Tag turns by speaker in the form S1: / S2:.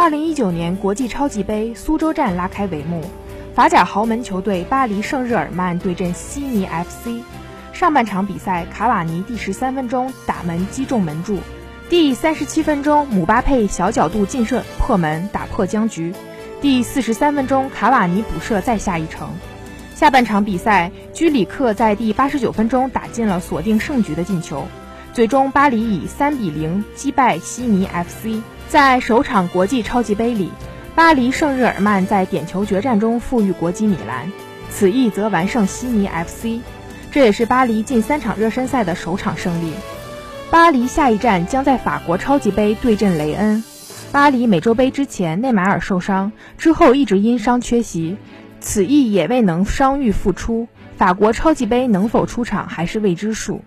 S1: 二零一九年国际超级杯苏州站拉开帷幕，法甲豪门球队巴黎圣日耳曼对阵悉尼 FC。上半场比赛，卡瓦尼第十三分钟打门击中门柱，第三十七分钟姆巴佩小角度劲射破门打破僵局，第四十三分钟卡瓦尼补射再下一城。下半场比赛，居里克在第八十九分钟打进了锁定胜局的进球，最终巴黎以三比零击败悉尼 FC。在首场国际超级杯里，巴黎圣日耳曼在点球决战中负于国际米兰，此役则完胜悉尼 FC，这也是巴黎近三场热身赛的首场胜利。巴黎下一站将在法国超级杯对阵雷恩。巴黎美洲杯之前内马尔受伤，之后一直因伤缺席，此役也未能伤愈复出。法国超级杯能否出场还是未知数。